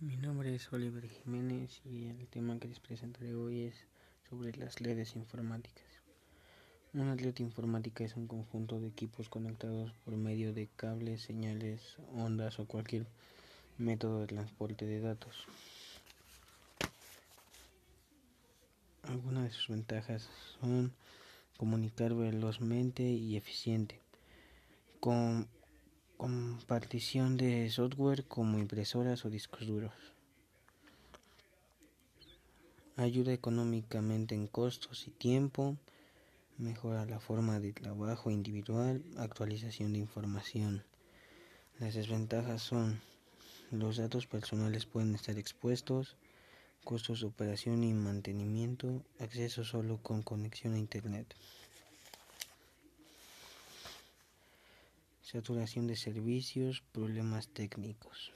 Mi nombre es Oliver Jiménez y el tema que les presentaré hoy es sobre las redes informáticas. Una red informática es un conjunto de equipos conectados por medio de cables, señales, ondas o cualquier método de transporte de datos. Algunas de sus ventajas son comunicar velozmente y eficiente, compartición de software como impresoras o discos duros. Ayuda económicamente en costos y tiempo. Mejora la forma de trabajo individual. Actualización de información. Las desventajas son los datos personales pueden estar expuestos, costos de operación y mantenimiento, acceso solo con conexión a Internet. Saturación de servicios, problemas técnicos.